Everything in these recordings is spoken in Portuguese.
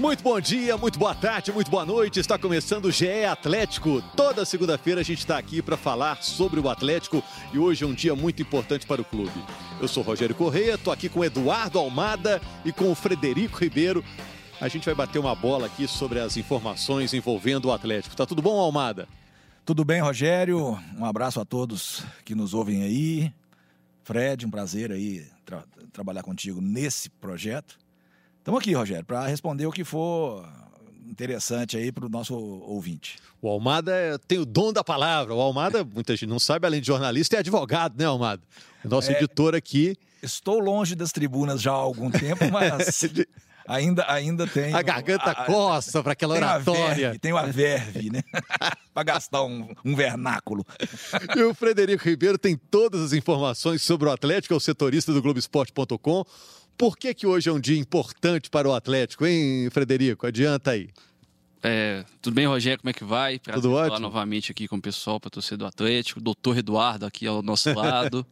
Muito bom dia, muito boa tarde, muito boa noite. Está começando o GE Atlético. Toda segunda-feira a gente está aqui para falar sobre o Atlético e hoje é um dia muito importante para o clube. Eu sou Rogério Correia, estou aqui com Eduardo Almada e com o Frederico Ribeiro. A gente vai bater uma bola aqui sobre as informações envolvendo o Atlético. Tá tudo bom, Almada? Tudo bem, Rogério? Um abraço a todos que nos ouvem aí. Fred, um prazer aí tra trabalhar contigo nesse projeto. Estamos aqui, Rogério, para responder o que for interessante aí para o nosso ouvinte. O Almada tem o dom da palavra. O Almada, muita gente não sabe, além de jornalista, é advogado, né, Almada? O nosso é, editor aqui. Estou longe das tribunas já há algum tempo, mas ainda, ainda tem. A garganta a, coça para aquela oratória. Tem uma verve, né? para gastar um, um, vernáculo. E o Frederico Ribeiro tem todas as informações sobre o Atlético, é o setorista do Globoesporte.com. Por que, que hoje é um dia importante para o Atlético, hein, Frederico? Adianta aí. É, tudo bem, Rogério? Como é que vai? Prazer tudo ótimo. novamente aqui com o pessoal para torcer do Atlético. Doutor Eduardo aqui ao nosso lado.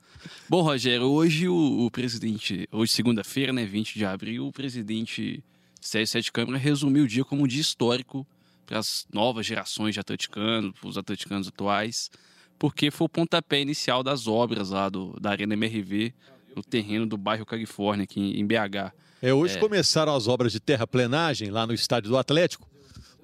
Bom, Rogério, hoje o, o presidente, hoje segunda-feira, né, 20 de abril, o presidente Sérgio Sete Câmara resumiu o dia como um dia histórico para as novas gerações de atleticanos, os atleticanos atuais, porque foi o pontapé inicial das obras lá do, da Arena MRV no terreno do bairro Califórnia, aqui em BH. É, hoje é... começaram as obras de terraplenagem lá no estádio do Atlético.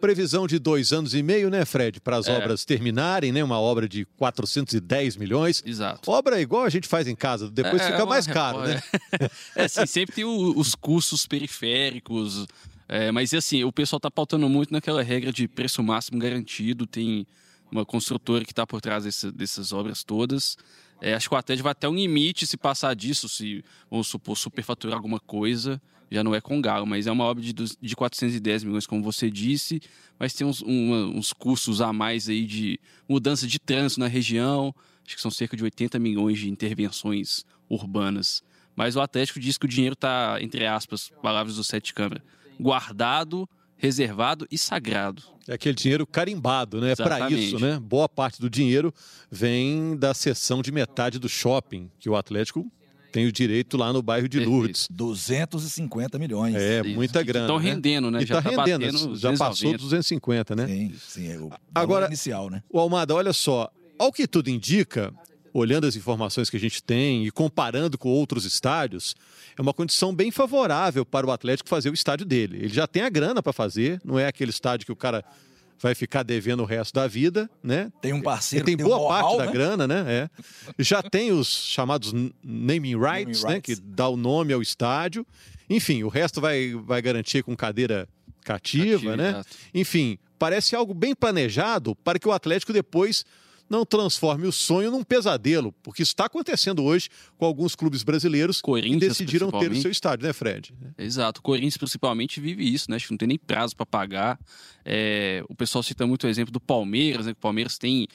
Previsão de dois anos e meio, né, Fred, para as é. obras terminarem, né? Uma obra de 410 milhões. Exato. Obra igual a gente faz em casa, depois é, fica é mais caro, né? É, assim, sempre tem o, os custos periféricos, é, mas assim, o pessoal está pautando muito naquela regra de preço máximo garantido, tem uma construtora que está por trás desse, dessas obras todas. É, acho que o Atlético vai até um limite se passar disso, se, vamos supor, superfaturar alguma coisa, já não é com galo, mas é uma obra de, de 410 milhões, como você disse, mas tem uns, uma, uns custos a mais aí de mudança de trânsito na região, acho que são cerca de 80 milhões de intervenções urbanas. Mas o Atlético diz que o dinheiro está, entre aspas, palavras do Sete Câmara, guardado reservado e sagrado. É aquele dinheiro carimbado, né? Para isso, né? Boa parte do dinheiro vem da seção de metade do shopping que o Atlético tem o direito lá no bairro de Lourdes. 250 milhões. É, Isso. muita grana. Estão né? rendendo, né? E já está tá rendendo, já passou 250, né? Sim, sim. É o Agora, inicial, né? O Almada, olha só, ao que tudo indica, olhando as informações que a gente tem e comparando com outros estádios, é uma condição bem favorável para o Atlético fazer o estádio dele. Ele já tem a grana para fazer, não é aquele estádio que o cara vai ficar devendo o resto da vida, né? Tem um parceiro Ele tem, boa um parte né? da grana, né? É. Já tem os chamados naming rights, naming né? Que dá o nome ao estádio. Enfim, o resto vai, vai garantir com cadeira cativa, Cativa, né? Exato. Enfim, parece algo bem planejado para que o Atlético depois não transforme o sonho num pesadelo, porque isso está acontecendo hoje com alguns clubes brasileiros que decidiram ter o seu estádio, né, Fred? Exato. O Corinthians, principalmente, vive isso, né? Acho que não tem nem prazo para pagar. É... O pessoal cita muito o exemplo do Palmeiras, né? Que o Palmeiras tem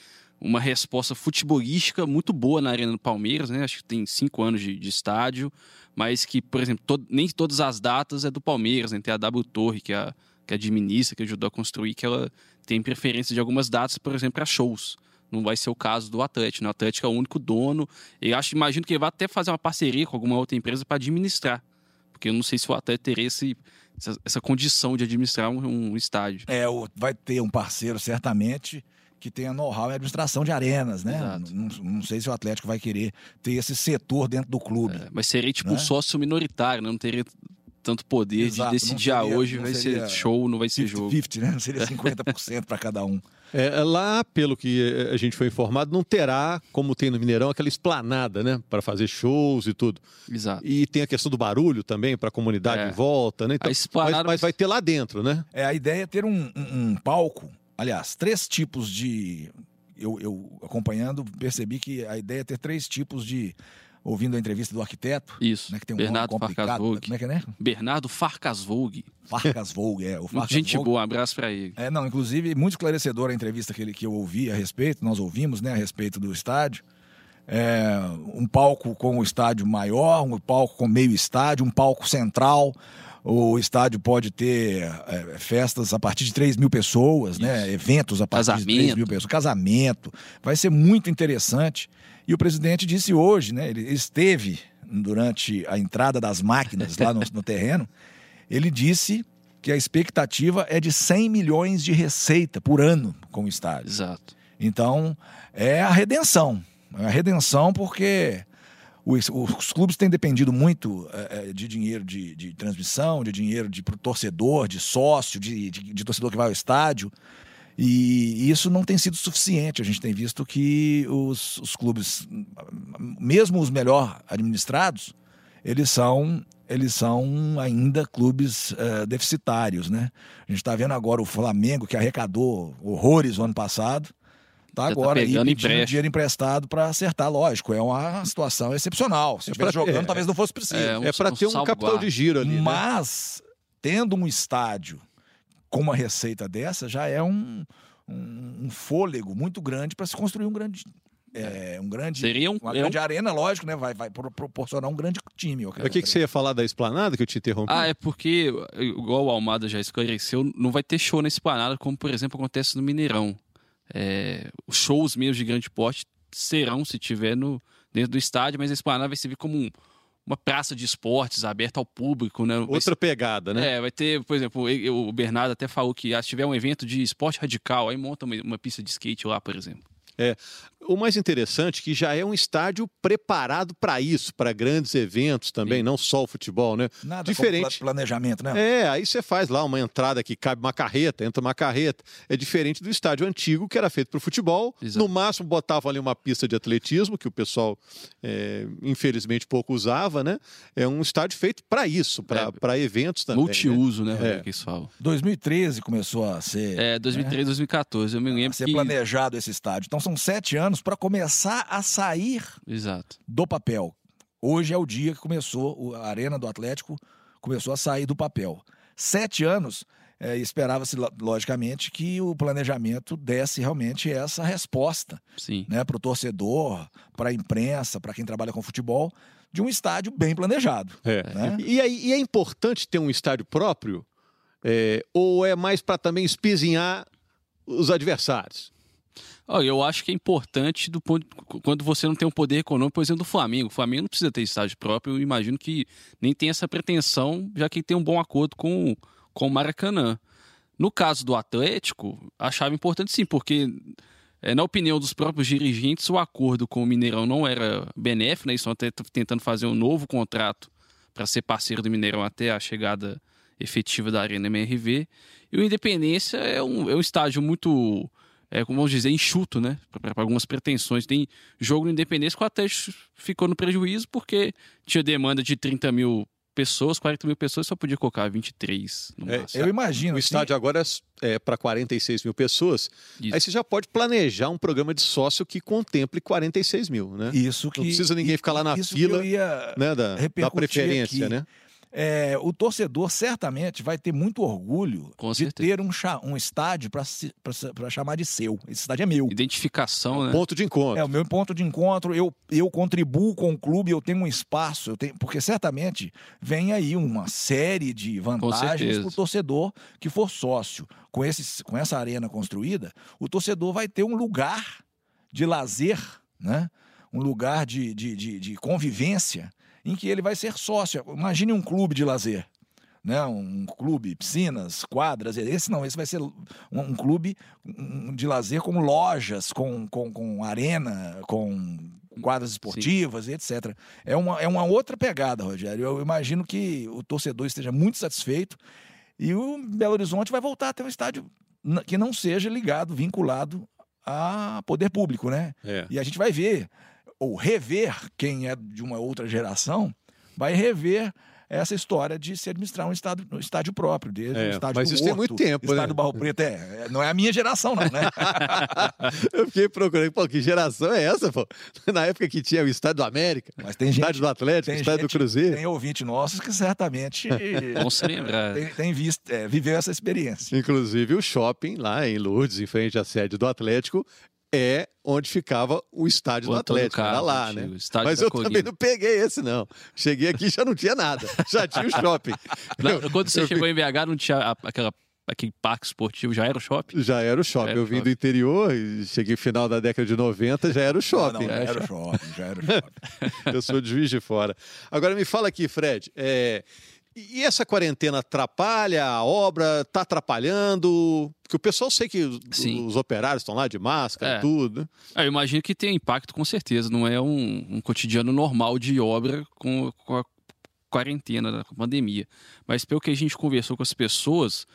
uma resposta futebolística muito boa na Arena do Palmeiras, né? Acho que tem cinco anos de, de estádio, mas que, por exemplo, nem todas as datas é do Palmeiras, né? Tem a W Torre, que, é, que administra, que ajudou a construir, que ela tem preferência de algumas datas, por exemplo, para shows não vai ser o caso do Atlético. Né? O Atlético é o único dono. Eu acho, imagino que ele vai até fazer uma parceria com alguma outra empresa para administrar. Porque eu não sei se o Atlético teria esse, essa, essa condição de administrar um, um estádio. É, vai ter um parceiro, certamente, que tenha know-how em administração de arenas, né? Não, não, sei se o Atlético vai querer ter esse setor dentro do clube. É, mas seria tipo né? um sócio minoritário, né? não teria tanto poder Exato, de decidir, ah, hoje vai ser show, não vai ser 50, jogo. 50, né? Não seria 50% para cada um. É, é, lá, pelo que a gente foi informado, não terá, como tem no Mineirão, aquela esplanada, né? Para fazer shows e tudo. Exato. E tem a questão do barulho também, para a comunidade é. em volta, né? Então, mas, mas, vai ter lá dentro, né? É, a ideia é ter um, um, um palco, aliás, três tipos de. Eu, eu acompanhando, percebi que a ideia é ter três tipos de ouvindo a entrevista do arquiteto. Isso. Né, que tem um Bernardo Farcasvogue. Como é que é, né? Bernardo Farcasvogue. Farcasvogue, é. O Farcasvogue. Gente boa, um abraço para ele. É, não, inclusive, muito esclarecedor a entrevista que, ele, que eu ouvi a respeito, nós ouvimos, né, a respeito do estádio. É, um palco com o estádio maior, um palco com meio estádio, um palco central. O estádio pode ter é, festas a partir de 3 mil pessoas, né? Isso. né? Eventos a partir Casamento. de 3 mil pessoas. Casamento. Vai ser muito interessante. E o presidente disse hoje, né? Ele esteve durante a entrada das máquinas lá no, no terreno. Ele disse que a expectativa é de 100 milhões de receita por ano com o estádio. Exato. Então, é a redenção. É a redenção porque os, os clubes têm dependido muito é, de dinheiro de, de, transmissão, de dinheiro de pro torcedor, de sócio, de, de, de torcedor que vai ao estádio. E isso não tem sido suficiente. A gente tem visto que os, os clubes, mesmo os melhor administrados, eles são eles são ainda clubes uh, deficitários, né? A gente está vendo agora o Flamengo que arrecadou horrores no ano passado, tá Já tá agora tá aí pedindo empréstimo. dinheiro emprestado para acertar. Lógico, é uma situação excepcional. Se estivesse é jogando, é, talvez não fosse preciso. É, um, é para ter um capital de giro ali. Né? Mas né? tendo um estádio com uma receita dessa, já é um, um, um fôlego muito grande para se construir um grande é, um grande, Seria um, uma grande um... arena, lógico, né? Vai, vai proporcionar um grande time. O que, que você ia falar da esplanada que eu te interrompi? Ah, é porque, igual o Almada já esclareceu, não vai ter show na esplanada, como por exemplo acontece no Mineirão. É, os shows mesmo de grande porte serão, se tiver, no, dentro do estádio, mas a esplanada vai servir como um, uma praça de esportes aberta ao público, né? Outra ser, pegada, né? É, vai ter, por exemplo, o Bernardo até falou que ah, se tiver um evento de esporte radical, aí monta uma, uma pista de skate lá, por exemplo. É, o mais interessante é que já é um estádio preparado para isso, para grandes eventos também, Sim. não só o futebol, né? Nada diferente planejamento, né? É, aí você faz lá uma entrada que cabe uma carreta, entra uma carreta. É diferente do estádio antigo que era feito para o futebol. Exato. No máximo botava ali uma pista de atletismo que o pessoal é, infelizmente pouco usava, né? É um estádio feito para isso, para é, eventos também. Multiuso, né? né? É. Que 2013 começou a ser. É, 2013, né? 2014. Eu me lembro. A ser que... planejado esse estádio. Então são sete anos para começar a sair Exato. do papel. Hoje é o dia que começou, a Arena do Atlético começou a sair do papel. Sete anos, é, esperava-se, logicamente, que o planejamento desse realmente essa resposta né, para o torcedor, para a imprensa, para quem trabalha com futebol, de um estádio bem planejado. É. Né? E, e é importante ter um estádio próprio? É, ou é mais para também espizinhar os adversários? Eu acho que é importante do ponto, quando você não tem um poder econômico, por exemplo, do Flamengo. O Flamengo não precisa ter estádio próprio, eu imagino que nem tem essa pretensão, já que tem um bom acordo com, com o Maracanã. No caso do Atlético, achava importante sim, porque, é, na opinião dos próprios dirigentes, o acordo com o Mineirão não era benéfico, né? Eles estão até tentando fazer um novo contrato para ser parceiro do Mineirão até a chegada efetiva da Arena MRV. E o Independência é um, é um estádio muito é, como vamos dizer, enxuto, né? Para algumas pretensões. Tem jogo no Independência que o Atlético ficou no prejuízo porque tinha demanda de 30 mil pessoas, 40 mil pessoas, só podia colocar 23 no é, Eu imagino. O assim, estádio agora é, é para 46 mil pessoas. Isso. Aí você já pode planejar um programa de sócio que contemple 46 mil, né? Isso que. Não precisa ninguém ficar lá na fila né, da, da preferência, aqui. né? É, o torcedor certamente vai ter muito orgulho Com de ter um, um estádio para chamar de seu. Esse estádio é meu. Identificação, é né? Ponto de encontro. É o meu ponto de encontro. Eu, eu contribuo com o clube, eu tenho um espaço, eu tenho, porque certamente vem aí uma série de vantagens para o torcedor que for sócio. Com, esse, com essa arena construída, o torcedor vai ter um lugar de lazer, né? um lugar de, de, de, de convivência em que ele vai ser sócio. Imagine um clube de lazer. Né, um clube, piscinas, quadras. Esse não, esse vai ser um, um clube de lazer com lojas, com, com, com arena, com quadras esportivas Sim. etc. É uma, é uma outra pegada, Rogério. Eu imagino que o torcedor esteja muito satisfeito e o Belo Horizonte vai voltar a ter um estádio que não seja ligado, vinculado a poder público, né? É. E a gente vai ver ou rever quem é de uma outra geração, vai rever essa história de se administrar um, estado, um estádio próprio, desde é, um estádio Mas isso Horto, tem muito tempo, estádio né? do Barro Preto, é, não é a minha geração não, né? eu fiquei procurando, pô, que geração é essa, pô? Na época que tinha o estádio do América, Mas tem estádio gente, do Atlético, estádio gente, do Cruzeiro. Tem ouvinte nossos que certamente Vão se lembrar. Tem, tem visto, é, viveu essa experiência. Inclusive o shopping lá em Lourdes, em frente à sede do Atlético, é onde ficava o estádio o do Atlético, Carlos, era lá, né? Mas eu também não peguei esse, não. Cheguei aqui e já não tinha nada, já tinha o shopping. Não, quando você eu chegou em BH, não tinha aquela aquele parque esportivo, já era o shopping? Já era o shopping. Era eu vim shopping. do interior, e cheguei final da década de 90, já era o shopping. Não, não, já era o shopping, já era o shopping. eu sou de Juiz de Fora. Agora me fala aqui, Fred, é, E essa quarentena atrapalha a obra? Está atrapalhando? Porque o pessoal sei que os, os operários estão lá de máscara, é. tudo. Né? É, eu imagino que tem impacto com certeza. Não é um, um cotidiano normal de obra com, com a quarentena, da pandemia. Mas pelo que a gente conversou com as pessoas,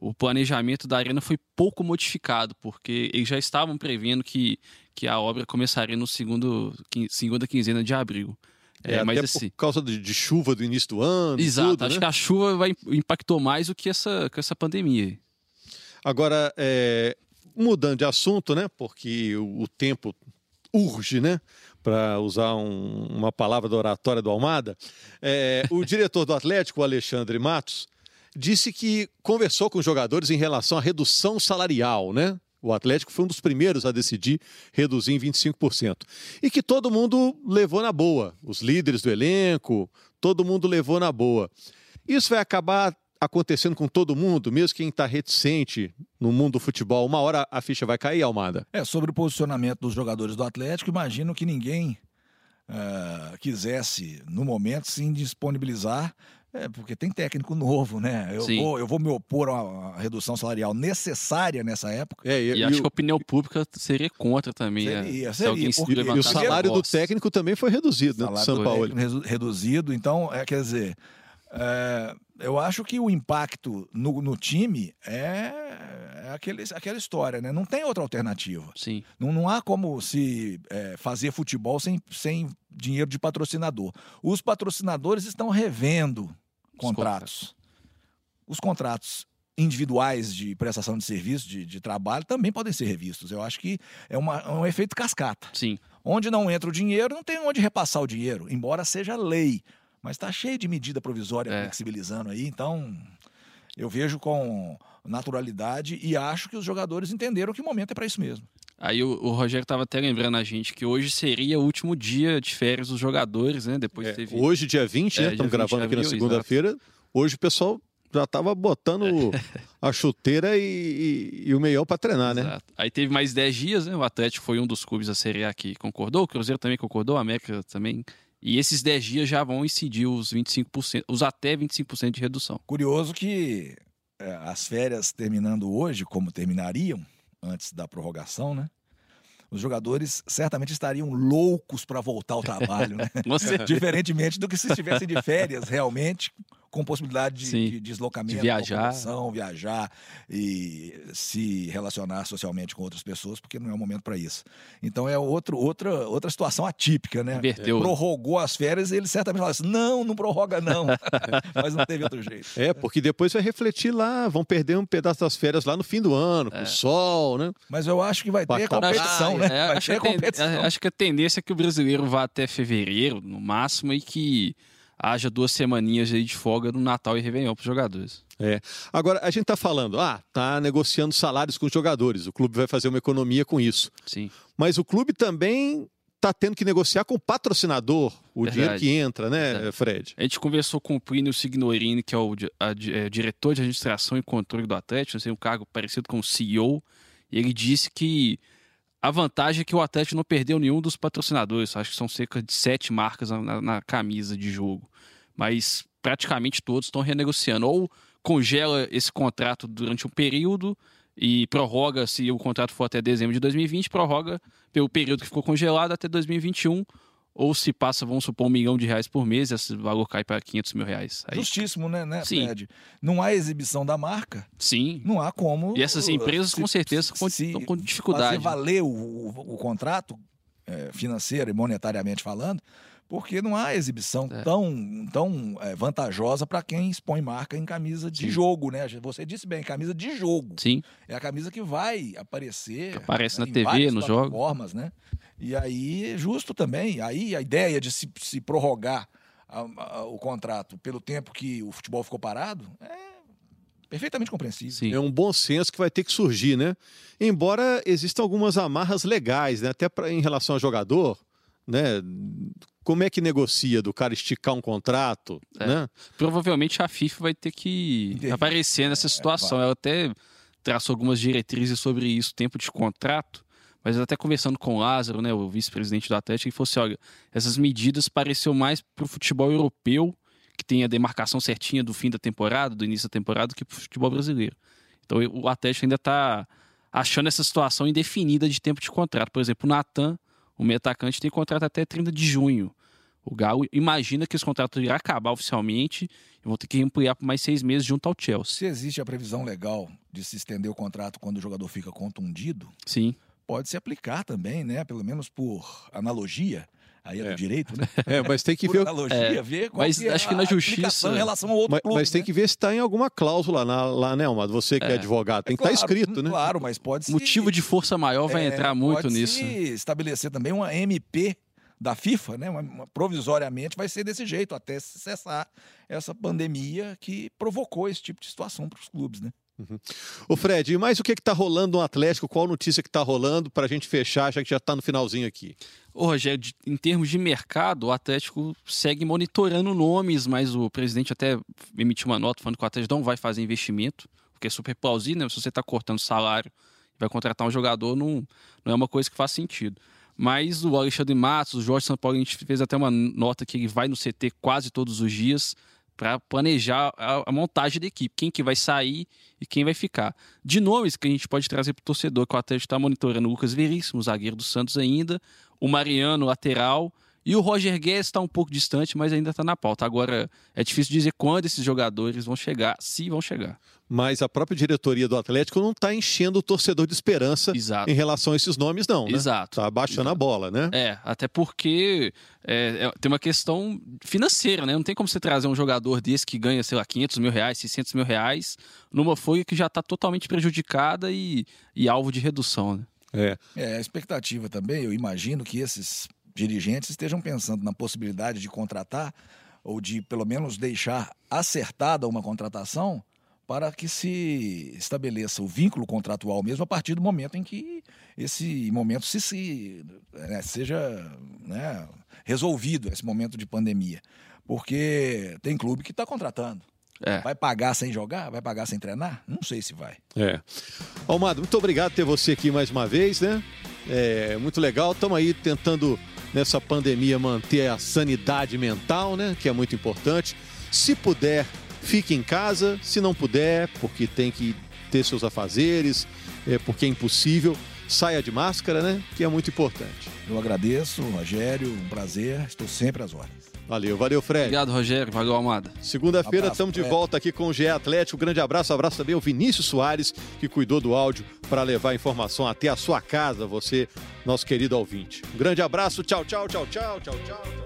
o planejamento da arena foi pouco modificado, porque eles já estavam prevendo que, que a obra começaria no segundo, segunda quinzena de abril. É, é mas até assim, por causa de, de, chuva do início do ano. Exato, tudo, acho né? que a chuva vai, impactou mais do que essa, que essa pandemia. Agora, é, mudando de assunto, né? Porque o, o tempo urge, né? Para usar um, uma palavra da oratória do Almada, é, o diretor do Atlético, o Alexandre Matos, disse que conversou com os jogadores em relação à redução salarial, né? O Atlético foi um dos primeiros a decidir reduzir em 25%. E que todo mundo levou na boa. Os líderes do elenco, todo mundo levou na boa. Isso vai acabar acontecendo com todo mundo, mesmo quem está reticente no mundo do futebol. Uma hora a ficha vai cair, Almada? É, sobre o posicionamento dos jogadores do Atlético, imagino que ninguém uh, quisesse, no momento, se indisponibilizar é, porque tem técnico novo, né? Eu, vou, eu vou me opor a uma redução salarial necessária nessa época. É, e, e, acho que a opinião pública seria contra também. É. Seria, seria. Porque, e o salário do técnico também foi reduzido, né? São Paulo. Reduzido, então, é, quer dizer, é, eu acho que o impacto no, no time é, é aquele, aquela história, né? Não tem outra alternativa. Sim. Não, não há como se é, fazer futebol sem, sem dinheiro de patrocinador. Os patrocinadores estão revendo contratos. Os contratos individuais de prestação de serviço, de, de, trabalho, também podem ser revistos. Eu acho que é, uma, é um efeito cascata. Sim. Onde não entra o dinheiro, não tem onde repassar o dinheiro, embora seja lei. Mas está cheio de medida provisória é. flexibilizando aí, então eu vejo com naturalidade e acho que os jogadores entenderam que o momento é para isso mesmo. Aí o, o Rogério estava até lembrando a gente que hoje seria o último dia de férias dos jogadores, né? Depois é, teve... Hoje, dia 20, é, né? Estamos gravando aqui na segunda-feira. Hoje o pessoal já estava botando a chuteira e, e, e o meião para treinar, né? Exato. né? Aí teve mais 10 dias, né? O Atlético foi um dos clubes da Série A que concordou, o Cruzeiro também concordou, a América também. E esses 10 dias já vão incidir os 25%, os até 25% de redução. Curioso que é, as férias terminando hoje, como terminariam, antes da prorrogação, né? Os jogadores certamente estariam loucos para voltar ao trabalho, né? Diferentemente do que se estivessem de férias realmente, com possibilidade de, de deslocamento, de viajar, viajar e se relacionar socialmente com outras pessoas, porque não é o momento para isso. Então é outro, outra, outra situação atípica, né? Inverteu. Prorrogou as férias e ele certamente falou assim: não, não prorroga, não. Mas não teve outro jeito. É, porque depois vai refletir lá, vão perder um pedaço das férias lá no fim do ano, com é. o sol, né? Mas eu acho que vai ter competição, né? É, vai acho, ter competição. acho que a tendência é que o brasileiro vá até fevereiro, no máximo, e que haja duas semaninhas aí de folga no Natal e Réveillon para os jogadores. É. Agora, a gente está falando, ah, tá negociando salários com os jogadores, o clube vai fazer uma economia com isso. Sim. Mas o clube também está tendo que negociar com o patrocinador o Verdade. dinheiro que entra, né, Verdade. Fred? A gente conversou com o Plínio Signorini, que é o a, a, é, diretor de administração e controle do Atlético, tem um cargo parecido com o CEO, e ele disse que a vantagem é que o Atlético não perdeu nenhum dos patrocinadores, acho que são cerca de sete marcas na, na camisa de jogo mas praticamente todos estão renegociando. Ou congela esse contrato durante um período e prorroga, se o contrato for até dezembro de 2020, prorroga pelo período que ficou congelado até 2021. Ou se passa, vamos supor, um milhão de reais por mês, esse valor cai para 500 mil reais. Aí... Justíssimo, né, né Sim. Fred? Não há exibição da marca. Sim. Não há como. E essas empresas, se, com certeza, se, estão com dificuldade. Fazer valer o, o, o contrato, é, financeiro e monetariamente falando, porque não há exibição é. tão, tão é, vantajosa para quem expõe marca em camisa de Sim. jogo, né? Você disse bem, camisa de jogo. Sim. É a camisa que vai aparecer. Que aparece na TV, no jogo. Formas, né? E aí, justo também. Aí a ideia de se, se prorrogar a, a, o contrato pelo tempo que o futebol ficou parado é perfeitamente compreensível. Sim. É um bom senso que vai ter que surgir, né? Embora existam algumas amarras legais, né? Até pra, em relação ao jogador, né? como é que negocia do cara esticar um contrato, é. né? Provavelmente a FIFA vai ter que aparecer nessa é, situação. É, Ela até traçou algumas diretrizes sobre isso, tempo de contrato, mas até conversando com o Lázaro, né, o vice-presidente do Atlético, ele falou assim, olha, essas medidas pareciam mais para o futebol europeu que tem a demarcação certinha do fim da temporada, do início da temporada, do que para o futebol brasileiro. Então o Atlético ainda está achando essa situação indefinida de tempo de contrato. Por exemplo, o Natan, o meio atacante, tem contrato até 30 de junho. O Galo imagina que esse contrato irá acabar oficialmente e vão ter que ampliar por mais seis meses junto ao Chelsea. Se existe a previsão legal de se estender o contrato quando o jogador fica contundido, sim, pode se aplicar também, né? Pelo menos por analogia. Aí é, é. do direito, né? É, mas tem que ver. Analogia, é, ver qual mas que é acho que na justiça. Em relação ao outro mas, clube, mas tem né? que ver se está em alguma cláusula lá, lá né, Almado? Você que é, é advogado, tem que estar tá escrito, né? Claro, mas pode ser. Motivo de força maior vai entrar muito pode nisso. Se estabelecer também uma MP da FIFA, né, uma, uma, provisoriamente, vai ser desse jeito, até cessar essa pandemia que provocou esse tipo de situação para os clubes, né? Uhum. O Fred, e mais o que está rolando no Atlético? Qual notícia que está rolando para a gente fechar, já que já está no finalzinho aqui? Ô, Rogério, em termos de mercado, o Atlético segue monitorando nomes, mas o presidente até emitiu uma nota falando que o Atlético não vai fazer investimento, porque é super plausível, né? Se você está cortando salário e vai contratar um jogador, não, não é uma coisa que faz sentido. Mas o Alexandre Matos, o Jorge São Paulo, a gente fez até uma nota que ele vai no CT quase todos os dias para planejar a, a, montagem da equipe, quem que vai sair e quem vai ficar. De nomes que a gente pode trazer para o torcedor, que o Atlético está monitorando o Lucas Veríssimo, zagueiro do Santos ainda, o Mariano, lateral, e o Roger Guedes está um pouco distante, mas ainda está na pauta. Agora, é difícil dizer quando esses jogadores vão chegar, se vão chegar. Mas a própria diretoria do Atlético não está enchendo o torcedor de esperança Exato. em relação a esses nomes, não. Né? Exato. Está baixando Exato. a bola, né? É, até porque é, é, tem uma questão financeira, né? Não tem como você trazer um jogador desse que ganha, sei lá, 500 mil reais, 600 mil reais, numa folha que já está totalmente prejudicada e, e alvo de redução, né? É. é, a expectativa também, eu imagino que esses dirigentes estejam pensando na possibilidade de contratar ou de pelo menos deixar acertada uma contratação para que se estabeleça o vínculo contratual mesmo a partir do momento em que esse momento se, se né, seja né, resolvido, esse momento de pandemia. Porque tem clube que está contratando. É. Vai pagar sem jogar? Vai pagar sem treinar? Não sei se vai. É. Almado, muito obrigado por ter você aqui mais uma vez, né? É muito legal. Estamos aí tentando nessa pandemia manter a sanidade mental, né? Que é muito importante. Se puder, fique em casa. Se não puder, porque tem que ter seus afazeres, é, porque é impossível, saia de máscara, né? Que é muito importante. Eu agradeço, Rogério, um prazer. Estou sempre às ordens. Valeu, valeu, Fred. Obrigado, Rogério. Valeu, Amada. Segunda-feira estamos de volta aqui com o GE Atlético. grande abraço, abraço também ao Vinícius Soares, que cuidou do áudio para levar a informação até a sua casa, você, nosso querido ouvinte. Um grande abraço, tchau, tchau, tchau, tchau, tchau, tchau.